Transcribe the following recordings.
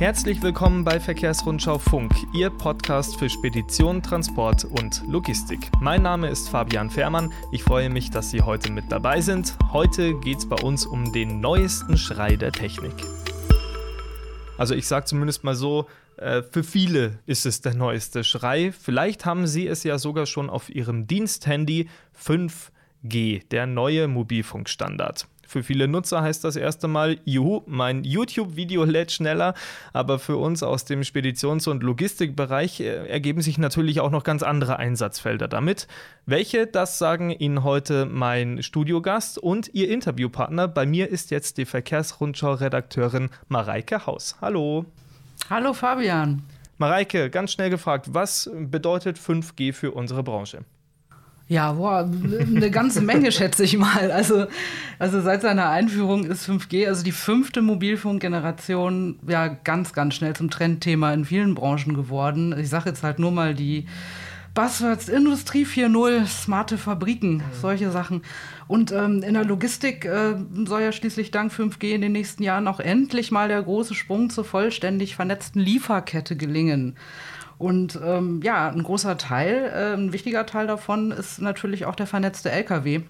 Herzlich willkommen bei Verkehrsrundschau Funk, Ihr Podcast für Spedition, Transport und Logistik. Mein Name ist Fabian Fährmann. Ich freue mich, dass Sie heute mit dabei sind. Heute geht es bei uns um den neuesten Schrei der Technik. Also ich sage zumindest mal so, äh, für viele ist es der neueste Schrei. Vielleicht haben Sie es ja sogar schon auf Ihrem Diensthandy 5G, der neue Mobilfunkstandard. Für viele Nutzer heißt das erste Mal, juhu, mein YouTube-Video lädt schneller, aber für uns aus dem Speditions- und Logistikbereich äh, ergeben sich natürlich auch noch ganz andere Einsatzfelder damit. Welche, das sagen Ihnen heute mein Studiogast und Ihr Interviewpartner. Bei mir ist jetzt die Verkehrsrundschau-Redakteurin Mareike Haus. Hallo. Hallo Fabian. Mareike, ganz schnell gefragt, was bedeutet 5G für unsere Branche? Ja, boah, eine ganze Menge, schätze ich mal. Also, also seit seiner Einführung ist 5G, also die fünfte Mobilfunkgeneration, ja ganz, ganz schnell zum Trendthema in vielen Branchen geworden. Ich sage jetzt halt nur mal die Buzzwords Industrie 4.0, smarte Fabriken, solche Sachen. Und ähm, in der Logistik äh, soll ja schließlich dank 5G in den nächsten Jahren auch endlich mal der große Sprung zur vollständig vernetzten Lieferkette gelingen. Und ähm, ja, ein großer Teil, äh, ein wichtiger Teil davon ist natürlich auch der vernetzte LKW.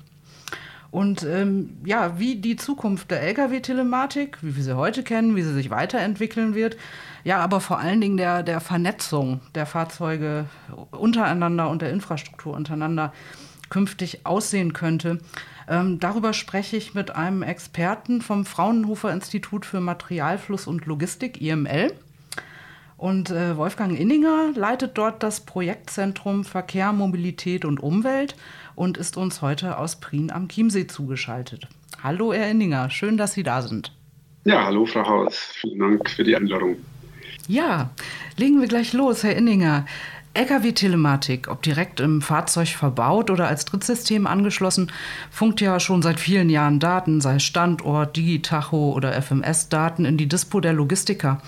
Und ähm, ja, wie die Zukunft der Lkw-Telematik, wie wir sie heute kennen, wie sie sich weiterentwickeln wird, ja, aber vor allen Dingen der, der Vernetzung der Fahrzeuge untereinander und der Infrastruktur untereinander künftig aussehen könnte. Ähm, darüber spreche ich mit einem Experten vom Fraunhofer Institut für Materialfluss und Logistik, IML. Und äh, Wolfgang Inninger leitet dort das Projektzentrum Verkehr, Mobilität und Umwelt und ist uns heute aus Prien am Chiemsee zugeschaltet. Hallo, Herr Inninger, schön, dass Sie da sind. Ja, hallo, Frau Haus. Vielen Dank für die Einladung. Ja, legen wir gleich los, Herr Inninger. Lkw-Telematik, ob direkt im Fahrzeug verbaut oder als Drittsystem angeschlossen, funkt ja schon seit vielen Jahren Daten, sei Standort, Digitacho oder FMS-Daten, in die Dispo der Logistiker.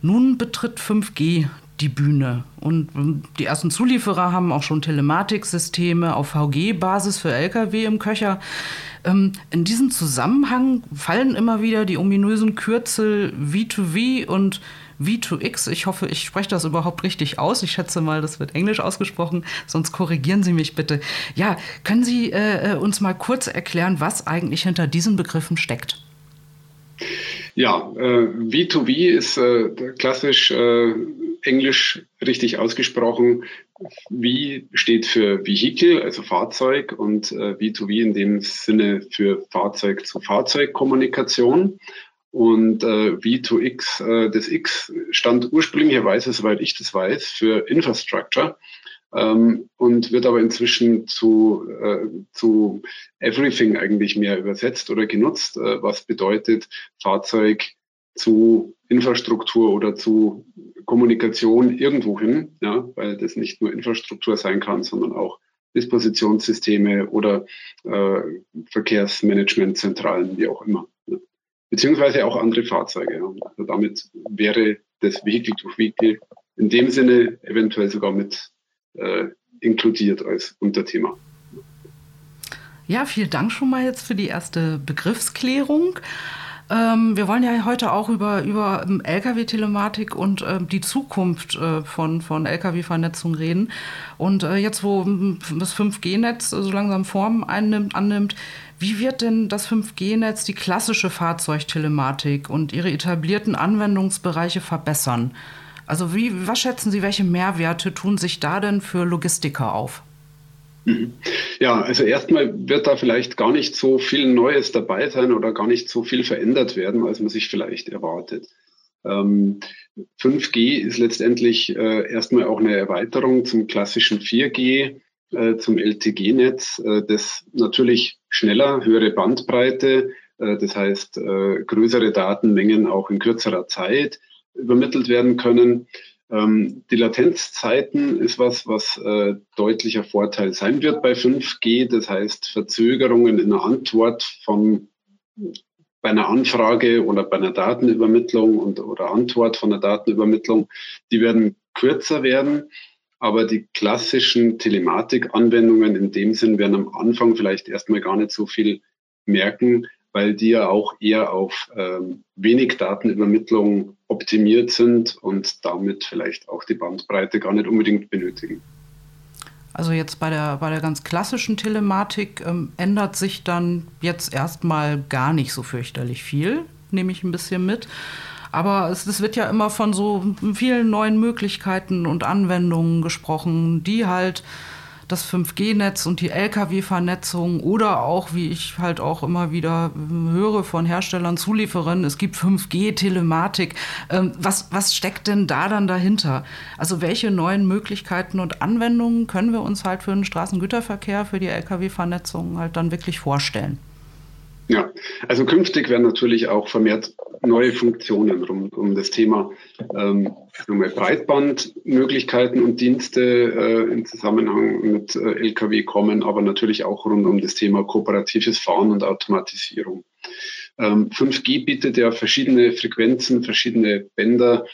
Nun betritt 5G die Bühne. Und ähm, die ersten Zulieferer haben auch schon Telematiksysteme auf VG-Basis für Lkw im Köcher. Ähm, in diesem Zusammenhang fallen immer wieder die ominösen Kürzel V2V und V2X. Ich hoffe, ich spreche das überhaupt richtig aus. Ich schätze mal, das wird Englisch ausgesprochen, sonst korrigieren Sie mich bitte. Ja, können Sie äh, äh uns mal kurz erklären, was eigentlich hinter diesen Begriffen steckt? Ja, äh, V2V ist äh, klassisch äh, englisch richtig ausgesprochen. V steht für Vehicle, also Fahrzeug, und äh, V2V in dem Sinne für Fahrzeug-zu-Fahrzeug-Kommunikation. Und äh, V2X, äh, das X stand ursprünglicherweise, soweit ich das weiß, für Infrastructure ähm, und wird aber inzwischen zu, äh, zu Everything eigentlich mehr übersetzt oder genutzt, äh, was bedeutet Fahrzeug zu Infrastruktur oder zu Kommunikation irgendwo hin, ja, weil das nicht nur Infrastruktur sein kann, sondern auch Dispositionssysteme oder äh, Verkehrsmanagementzentralen, wie auch immer. Beziehungsweise auch andere Fahrzeuge. Also damit wäre das Vehicle to Vehicle in dem Sinne eventuell sogar mit äh, inkludiert als Unterthema. Ja, vielen Dank schon mal jetzt für die erste Begriffsklärung. Ähm, wir wollen ja heute auch über, über ähm, Lkw-Telematik und äh, die Zukunft äh, von, von Lkw-Vernetzung reden. Und äh, jetzt, wo das 5G-Netz so langsam Form einnimmt, annimmt, wie wird denn das 5G-Netz die klassische Fahrzeugtelematik und ihre etablierten Anwendungsbereiche verbessern? Also wie, was schätzen Sie, welche Mehrwerte tun sich da denn für Logistiker auf? Mhm. Ja, also erstmal wird da vielleicht gar nicht so viel Neues dabei sein oder gar nicht so viel verändert werden, als man sich vielleicht erwartet. Ähm, 5G ist letztendlich äh, erstmal auch eine Erweiterung zum klassischen 4G, äh, zum LTG-Netz, äh, das natürlich schneller, höhere Bandbreite, äh, das heißt äh, größere Datenmengen auch in kürzerer Zeit übermittelt werden können. Ähm, die Latenzzeiten ist was, was äh, deutlicher Vorteil sein wird bei 5G. Das heißt, Verzögerungen in der Antwort von bei einer Anfrage oder bei einer Datenübermittlung und, oder Antwort von der Datenübermittlung, die werden kürzer werden. Aber die klassischen Telematikanwendungen in dem Sinn werden am Anfang vielleicht erstmal gar nicht so viel merken, weil die ja auch eher auf ähm, wenig Datenübermittlung optimiert sind und damit vielleicht auch die Bandbreite gar nicht unbedingt benötigen. Also jetzt bei der, bei der ganz klassischen Telematik ähm, ändert sich dann jetzt erstmal gar nicht so fürchterlich viel, nehme ich ein bisschen mit. Aber es, es wird ja immer von so vielen neuen Möglichkeiten und Anwendungen gesprochen, die halt das 5G-Netz und die Lkw-Vernetzung oder auch, wie ich halt auch immer wieder höre von Herstellern, Zulieferern, es gibt 5G-Telematik. Ähm, was, was steckt denn da dann dahinter? Also welche neuen Möglichkeiten und Anwendungen können wir uns halt für den Straßengüterverkehr, für die Lkw-Vernetzung halt dann wirklich vorstellen? Ja, also künftig werden natürlich auch vermehrt neue Funktionen rund um das Thema ähm, Breitbandmöglichkeiten und Dienste äh, im Zusammenhang mit äh, Lkw kommen, aber natürlich auch rund um das Thema kooperatives Fahren und Automatisierung. Ähm, 5G bietet ja verschiedene Frequenzen, verschiedene Bänder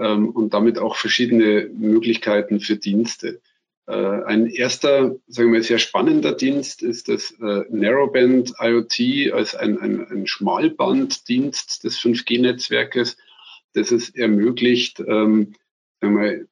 ähm, und damit auch verschiedene Möglichkeiten für Dienste. Äh, ein erster, sagen wir, sehr spannender Dienst ist das äh, Narrowband IoT als ein, ein, ein Schmalbanddienst des 5G-Netzwerkes, das es ermöglicht, ähm, sagen wir,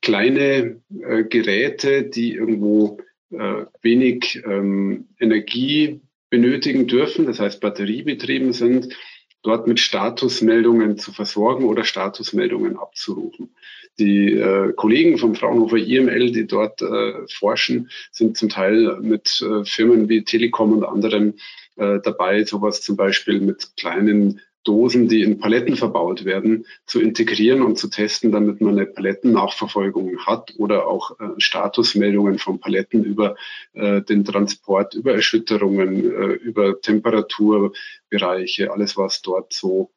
kleine äh, Geräte, die irgendwo äh, wenig ähm, Energie benötigen dürfen, das heißt batteriebetrieben sind, dort mit Statusmeldungen zu versorgen oder Statusmeldungen abzurufen. Die äh, Kollegen vom Fraunhofer IML, die dort äh, forschen, sind zum Teil mit äh, Firmen wie Telekom und anderen äh, dabei, sowas zum Beispiel mit kleinen Dosen, die in Paletten verbaut werden, zu integrieren und zu testen, damit man eine Palettennachverfolgung hat oder auch äh, Statusmeldungen von Paletten über äh, den Transport, über Erschütterungen, äh, über Temperaturbereiche, alles was dort so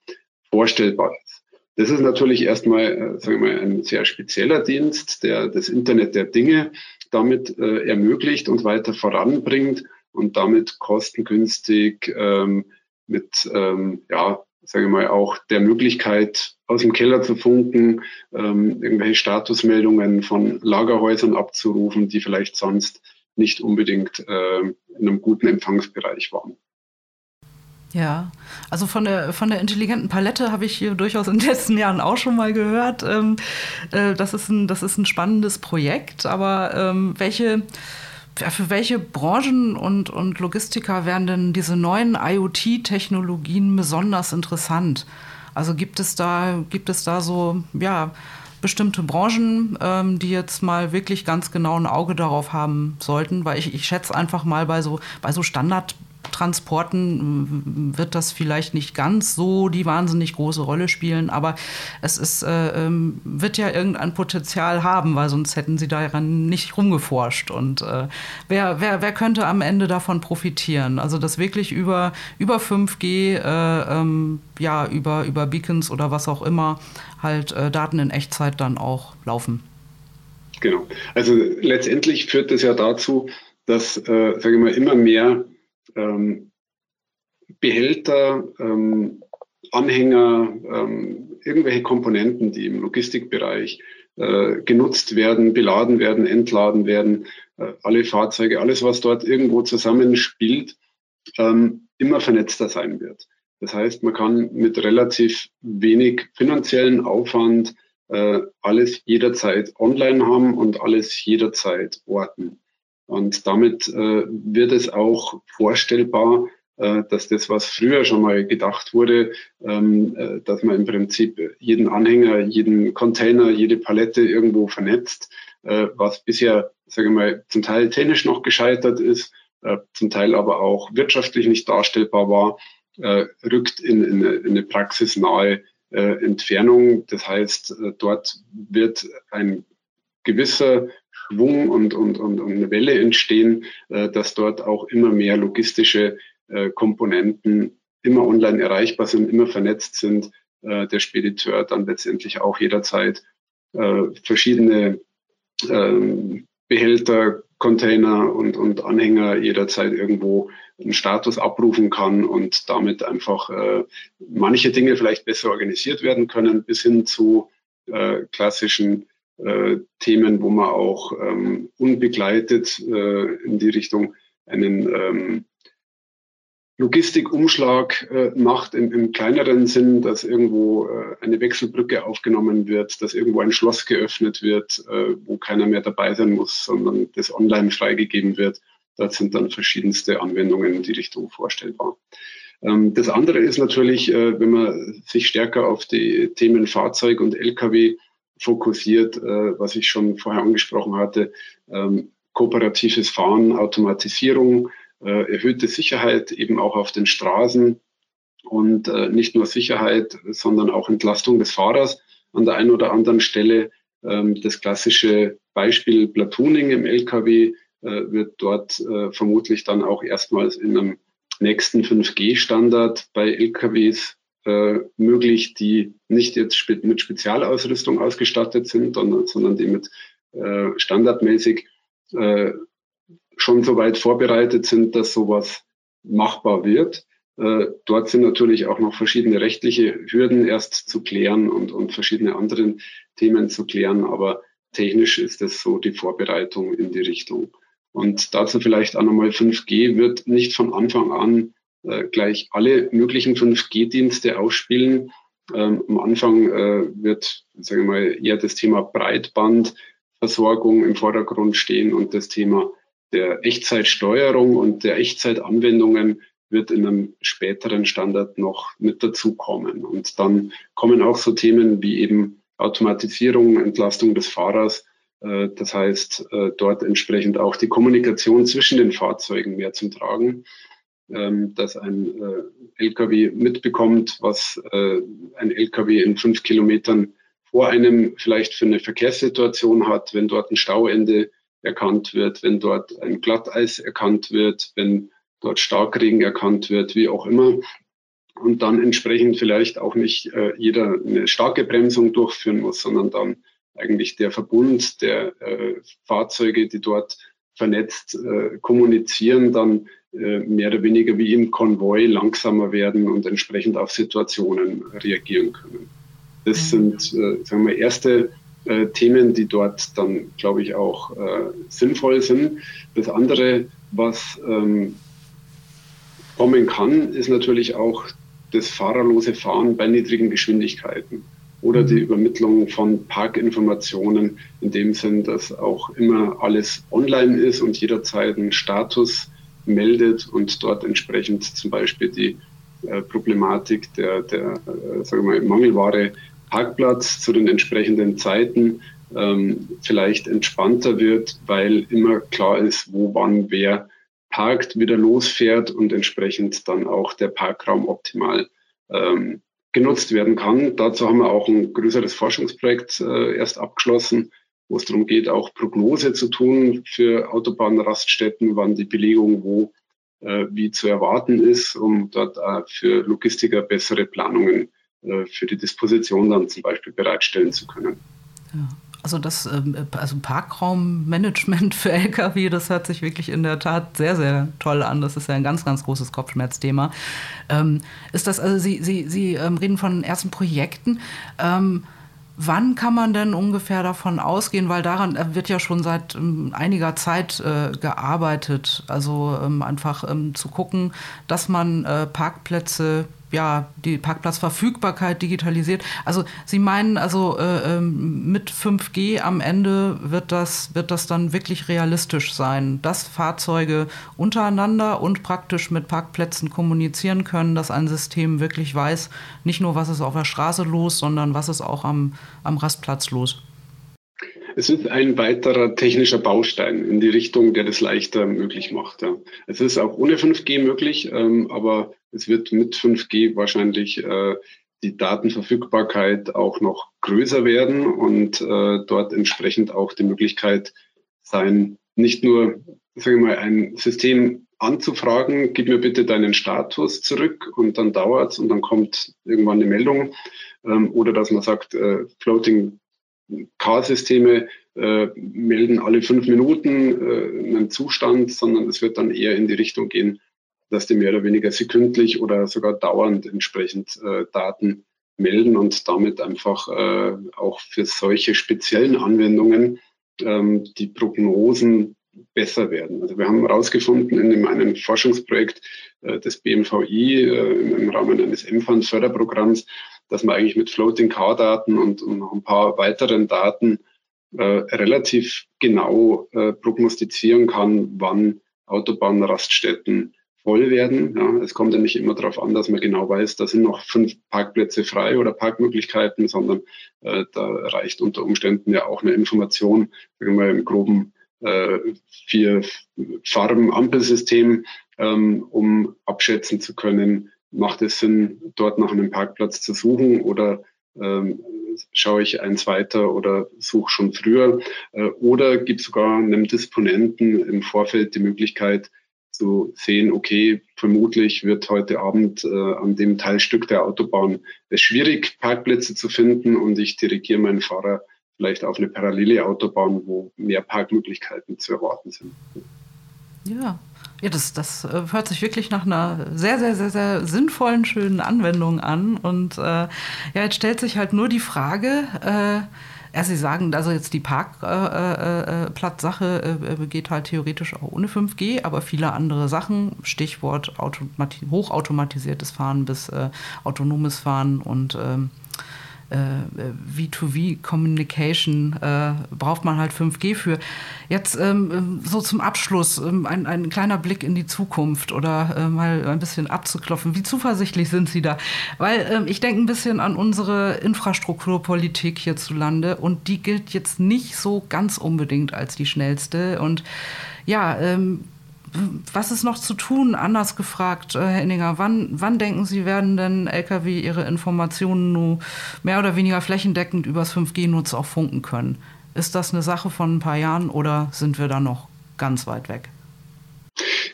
vorstellbar ist. Das ist natürlich erstmal, äh, sagen wir mal, ein sehr spezieller Dienst, der das Internet der Dinge damit äh, ermöglicht und weiter voranbringt und damit kostengünstig ähm, mit ähm, ja, sage ich mal, auch der Möglichkeit, aus dem Keller zu funken, ähm, irgendwelche Statusmeldungen von Lagerhäusern abzurufen, die vielleicht sonst nicht unbedingt äh, in einem guten Empfangsbereich waren. Ja, also von der, von der intelligenten Palette habe ich hier durchaus in den letzten Jahren auch schon mal gehört. Ähm, äh, das, ist ein, das ist ein spannendes Projekt, aber ähm, welche für welche Branchen und, und Logistiker wären denn diese neuen IoT-Technologien besonders interessant? Also gibt es da, gibt es da so, ja, bestimmte Branchen, ähm, die jetzt mal wirklich ganz genau ein Auge darauf haben sollten, weil ich, ich schätze einfach mal bei so, bei so Standard Transporten wird das vielleicht nicht ganz so die wahnsinnig große Rolle spielen, aber es ist, äh, ähm, wird ja irgendein Potenzial haben, weil sonst hätten sie daran nicht rumgeforscht. Und äh, wer, wer, wer könnte am Ende davon profitieren? Also das wirklich über, über 5G, äh, ähm, ja, über, über Beacons oder was auch immer, halt äh, Daten in Echtzeit dann auch laufen. Genau. Also letztendlich führt das ja dazu, dass, äh, sage ich mal, immer mehr ähm, Behälter, ähm, Anhänger, ähm, irgendwelche Komponenten, die im Logistikbereich äh, genutzt werden, beladen werden, entladen werden, äh, alle Fahrzeuge, alles, was dort irgendwo zusammenspielt, ähm, immer vernetzter sein wird. Das heißt, man kann mit relativ wenig finanziellen Aufwand äh, alles jederzeit online haben und alles jederzeit orten. Und damit äh, wird es auch vorstellbar, äh, dass das, was früher schon mal gedacht wurde, ähm, äh, dass man im Prinzip jeden Anhänger, jeden Container, jede Palette irgendwo vernetzt, äh, was bisher, sage ich mal, zum Teil technisch noch gescheitert ist, äh, zum Teil aber auch wirtschaftlich nicht darstellbar war, äh, rückt in, in, in eine praxisnahe Entfernung. Das heißt, dort wird ein gewisser Schwung und, und, und, eine Welle entstehen, äh, dass dort auch immer mehr logistische äh, Komponenten immer online erreichbar sind, immer vernetzt sind, äh, der Spediteur dann letztendlich auch jederzeit äh, verschiedene ähm, Behälter, Container und, und Anhänger jederzeit irgendwo einen Status abrufen kann und damit einfach äh, manche Dinge vielleicht besser organisiert werden können, bis hin zu äh, klassischen äh, Themen, wo man auch ähm, unbegleitet äh, in die Richtung einen ähm, Logistikumschlag äh, macht im, im, kleineren Sinn, dass irgendwo äh, eine Wechselbrücke aufgenommen wird, dass irgendwo ein Schloss geöffnet wird, äh, wo keiner mehr dabei sein muss, sondern das online freigegeben wird. Dort sind dann verschiedenste Anwendungen in die Richtung vorstellbar. Ähm, das andere ist natürlich, äh, wenn man sich stärker auf die Themen Fahrzeug und Lkw fokussiert, äh, was ich schon vorher angesprochen hatte, ähm, kooperatives Fahren, Automatisierung, äh, erhöhte Sicherheit eben auch auf den Straßen und äh, nicht nur Sicherheit, sondern auch Entlastung des Fahrers an der einen oder anderen Stelle. Ähm, das klassische Beispiel Platooning im LKW äh, wird dort äh, vermutlich dann auch erstmals in einem nächsten 5G-Standard bei LKWs äh, möglich, die nicht jetzt spe mit Spezialausrüstung ausgestattet sind, sondern, sondern die mit äh, standardmäßig äh, schon so weit vorbereitet sind, dass sowas machbar wird. Äh, dort sind natürlich auch noch verschiedene rechtliche Hürden erst zu klären und, und verschiedene andere Themen zu klären, aber technisch ist es so die Vorbereitung in die Richtung. Und dazu vielleicht auch nochmal 5G wird nicht von Anfang an gleich alle möglichen 5G-Dienste ausspielen. Ähm, am Anfang äh, wird, sagen wir mal, eher das Thema Breitbandversorgung im Vordergrund stehen und das Thema der Echtzeitsteuerung und der Echtzeitanwendungen wird in einem späteren Standard noch mit dazukommen. Und dann kommen auch so Themen wie eben Automatisierung, Entlastung des Fahrers. Äh, das heißt, äh, dort entsprechend auch die Kommunikation zwischen den Fahrzeugen mehr zum Tragen, dass ein äh, LKW mitbekommt, was ein LKW in fünf Kilometern vor einem vielleicht für eine Verkehrssituation hat, wenn dort ein Stauende erkannt wird, wenn dort ein Glatteis erkannt wird, wenn dort Starkregen erkannt wird, wie auch immer. Und dann entsprechend vielleicht auch nicht äh, jeder eine starke Bremsung durchführen muss, sondern dann eigentlich der Verbund der äh, Fahrzeuge, die dort vernetzt äh, kommunizieren, dann äh, mehr oder weniger wie im Konvoi langsamer werden und entsprechend auf Situationen reagieren können. Das mhm. sind, äh, sagen wir, erste äh, Themen, die dort dann, glaube ich, auch äh, sinnvoll sind. Das andere, was ähm, kommen kann, ist natürlich auch das fahrerlose Fahren bei niedrigen Geschwindigkeiten oder die mhm. Übermittlung von Parkinformationen in dem Sinn, dass auch immer alles online ist und jederzeit einen Status meldet und dort entsprechend zum Beispiel die äh, Problematik der, der äh, sagen wir mal, Mangelware Parkplatz zu den entsprechenden Zeiten ähm, vielleicht entspannter wird, weil immer klar ist, wo, wann, wer parkt, wieder losfährt und entsprechend dann auch der Parkraum optimal ähm, genutzt werden kann. Dazu haben wir auch ein größeres Forschungsprojekt äh, erst abgeschlossen, wo es darum geht, auch Prognose zu tun für Autobahnraststätten, wann die Belegung wo äh, wie zu erwarten ist, um dort äh, für Logistiker bessere Planungen äh, für die Disposition dann zum Beispiel bereitstellen zu können. Ja. Also das ähm, also Parkraummanagement für Lkw, das hört sich wirklich in der Tat sehr, sehr toll an. Das ist ja ein ganz, ganz großes Kopfschmerzthema. Ähm, ist das, also Sie, Sie, Sie ähm, reden von ersten Projekten. Wann kann man denn ungefähr davon ausgehen? Weil daran äh, wird ja schon seit ähm, einiger Zeit äh, gearbeitet. Also ähm, einfach ähm, zu gucken, dass man äh, Parkplätze ja, die Parkplatzverfügbarkeit digitalisiert. Also Sie meinen also äh, ähm, mit 5G am Ende wird das, wird das dann wirklich realistisch sein, dass Fahrzeuge untereinander und praktisch mit Parkplätzen kommunizieren können, dass ein System wirklich weiß, nicht nur was ist auf der Straße los, sondern was ist auch am, am Rastplatz los. Es ist ein weiterer technischer Baustein in die Richtung, der das leichter möglich macht. Ja. Es ist auch ohne 5G möglich, ähm, aber es wird mit 5G wahrscheinlich äh, die Datenverfügbarkeit auch noch größer werden und äh, dort entsprechend auch die Möglichkeit sein, nicht nur, sagen wir mal, ein System anzufragen, gib mir bitte deinen Status zurück und dann dauert's und dann kommt irgendwann eine Meldung. Ähm, oder dass man sagt, äh, Floating Car-Systeme äh, melden alle fünf Minuten äh, einen Zustand, sondern es wird dann eher in die Richtung gehen, dass die mehr oder weniger sekündlich oder sogar dauernd entsprechend äh, Daten melden und damit einfach äh, auch für solche speziellen Anwendungen ähm, die Prognosen besser werden. Also wir haben herausgefunden in einem Forschungsprojekt äh, des BMVI äh, im Rahmen eines M-Fund-Förderprogramms, dass man eigentlich mit Floating Car-Daten und, und, noch ein paar weiteren Daten äh, relativ genau äh, prognostizieren kann, wann Autobahnraststätten voll werden. Ja, es kommt ja nicht immer darauf an, dass man genau weiß, da sind noch fünf Parkplätze frei oder Parkmöglichkeiten, sondern äh, da reicht unter Umständen ja auch eine Information, sagen wir im groben äh, vier Farben-Ampelsystem, ähm, um abschätzen zu können, macht es Sinn, dort nach einem Parkplatz zu suchen oder ähm, schaue ich eins weiter oder suche schon früher? Äh, oder gibt sogar einem Disponenten im Vorfeld die Möglichkeit, zu sehen, okay, vermutlich wird heute Abend äh, an dem Teilstück der Autobahn es schwierig, Parkplätze zu finden und ich dirigiere meinen Fahrer vielleicht auf eine parallele Autobahn, wo mehr Parkmöglichkeiten zu erwarten sind. Ja, ja, das, das äh, hört sich wirklich nach einer sehr, sehr, sehr, sehr sinnvollen, schönen Anwendung an. Und äh, ja, jetzt stellt sich halt nur die Frage, äh, ja, Sie sagen, also jetzt die Parkplatzsache äh, äh, äh, geht halt theoretisch auch ohne 5G, aber viele andere Sachen, Stichwort hochautomatisiertes Fahren bis äh, autonomes Fahren und ähm, V2V-Communication äh, braucht man halt 5G für. Jetzt ähm, so zum Abschluss ähm, ein, ein kleiner Blick in die Zukunft oder äh, mal ein bisschen abzuklopfen. Wie zuversichtlich sind Sie da? Weil ähm, ich denke ein bisschen an unsere Infrastrukturpolitik hierzulande und die gilt jetzt nicht so ganz unbedingt als die schnellste. Und ja, ähm, was ist noch zu tun? Anders gefragt, äh, Herr Inninger, wann, wann denken Sie, werden denn Lkw ihre Informationen nur mehr oder weniger flächendeckend übers 5G-Netz auch funken können? Ist das eine Sache von ein paar Jahren oder sind wir da noch ganz weit weg?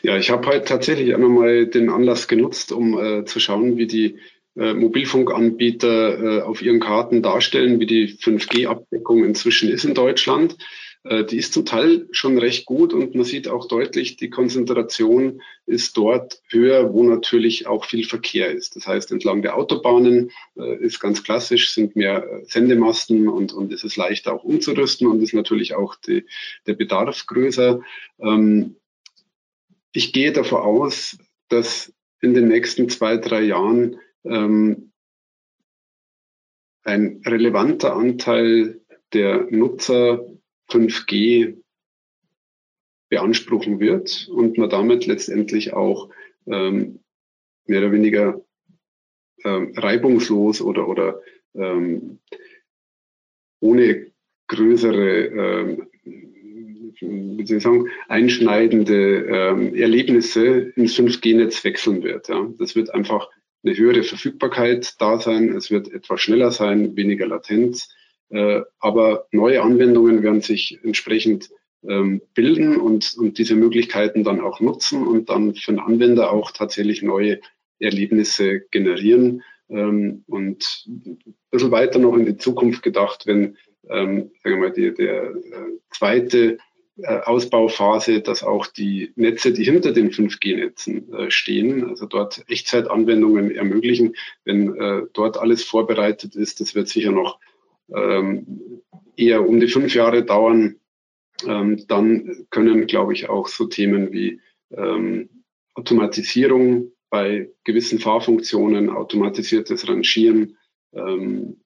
Ja, ich habe heute tatsächlich auch nochmal den Anlass genutzt, um äh, zu schauen, wie die äh, Mobilfunkanbieter äh, auf ihren Karten darstellen, wie die 5G-Abdeckung inzwischen ist in Deutschland. Äh, die ist zum Teil schon recht gut und man sieht auch deutlich, die Konzentration ist dort höher, wo natürlich auch viel Verkehr ist. Das heißt, entlang der Autobahnen äh, ist ganz klassisch, sind mehr äh, Sendemasten und, und es ist leichter auch umzurüsten und ist natürlich auch die, der Bedarf größer. Ähm, ich gehe davon aus, dass in den nächsten zwei, drei Jahren ähm, ein relevanter Anteil der Nutzer 5G beanspruchen wird und man damit letztendlich auch ähm, mehr oder weniger ähm, reibungslos oder, oder ähm, ohne größere, ähm, wie soll ich sagen, einschneidende ähm, Erlebnisse ins 5G-Netz wechseln wird. Ja. Das wird einfach eine höhere Verfügbarkeit da sein, es wird etwas schneller sein, weniger Latenz aber neue Anwendungen werden sich entsprechend ähm, bilden und, und diese Möglichkeiten dann auch nutzen und dann für den Anwender auch tatsächlich neue Erlebnisse generieren. Ähm, und ein bisschen weiter noch in die Zukunft gedacht, wenn ähm, sagen wir mal, die, der äh, zweite äh, Ausbauphase, dass auch die Netze, die hinter den 5G-Netzen äh, stehen, also dort Echtzeitanwendungen ermöglichen, wenn äh, dort alles vorbereitet ist, das wird sicher noch ähm, eher um die fünf Jahre dauern, ähm, dann können, glaube ich, auch so Themen wie ähm, Automatisierung bei gewissen Fahrfunktionen, automatisiertes Rangieren, ähm,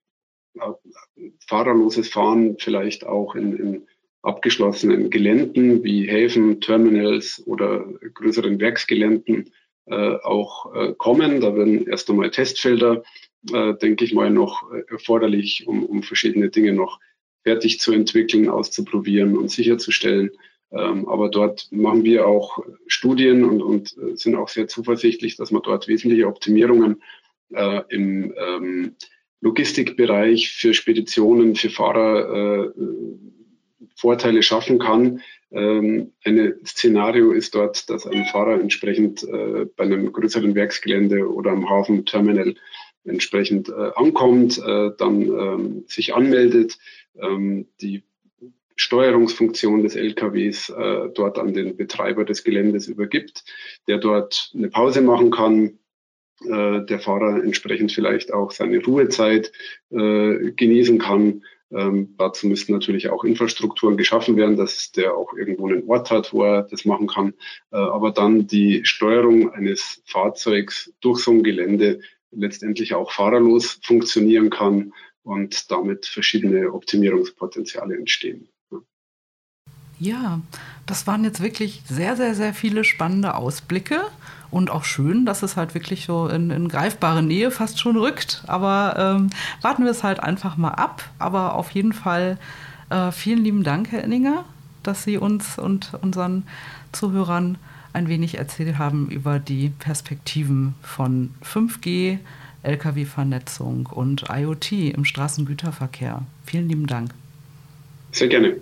fahrerloses Fahren vielleicht auch in, in abgeschlossenen Geländen wie Häfen, Terminals oder größeren Werksgeländen äh, auch äh, kommen. Da werden erst einmal Testfelder äh, denke ich mal, noch erforderlich, um, um verschiedene Dinge noch fertig zu entwickeln, auszuprobieren und sicherzustellen. Ähm, aber dort machen wir auch Studien und, und äh, sind auch sehr zuversichtlich, dass man dort wesentliche Optimierungen äh, im ähm, Logistikbereich für Speditionen, für Fahrer äh, Vorteile schaffen kann. Ähm, ein Szenario ist dort, dass ein Fahrer entsprechend äh, bei einem größeren Werksgelände oder am Hafen Terminal entsprechend äh, ankommt, äh, dann ähm, sich anmeldet, ähm, die Steuerungsfunktion des LKWs äh, dort an den Betreiber des Geländes übergibt, der dort eine Pause machen kann, äh, der Fahrer entsprechend vielleicht auch seine Ruhezeit äh, genießen kann Ähm, dazu müssten natürlich auch Infrastrukturen geschaffen werden, dass der auch irgendwo einen Ort hat, wo er das machen kann. Äh, aber dann die Steuerung eines Fahrzeugs durch so ein Gelände letztendlich auch fahrerlos funktionieren kann und damit verschiedene Optimierungspotenziale entstehen. Ja, das waren jetzt wirklich sehr, sehr, sehr viele spannende Ausblicke und auch schön, dass es halt wirklich so in, in greifbare Nähe fast schon rückt. Aber ähm, warten wir es halt einfach mal ab. Aber auf jeden Fall äh, vielen lieben Dank, Herr Enninger, dass Sie uns und unseren Zuhörern ein wenig erzählt haben über die Perspektiven von 5G, Lkw-Vernetzung und IoT im Straßengüterverkehr. Vielen lieben Dank. Sehr gerne.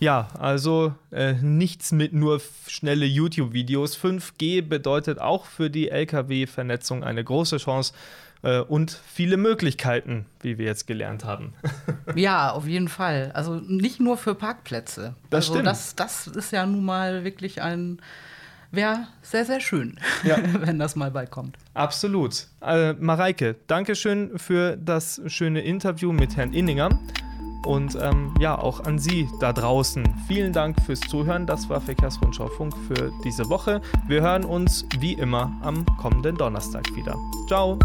Ja, also äh, nichts mit nur schnelle YouTube-Videos. 5G bedeutet auch für die Lkw-Vernetzung eine große Chance äh, und viele Möglichkeiten, wie wir jetzt gelernt haben. ja, auf jeden Fall. Also nicht nur für Parkplätze. Das also stimmt. Das, das ist ja nun mal wirklich ein wäre sehr, sehr schön, ja. wenn das mal beikommt. Absolut. Äh, Mareike, Dankeschön für das schöne Interview mit Herrn Inninger. Und ähm, ja, auch an Sie da draußen. Vielen Dank fürs Zuhören. Das war Verkehrsrundschau Funk für diese Woche. Wir hören uns wie immer am kommenden Donnerstag wieder. Ciao.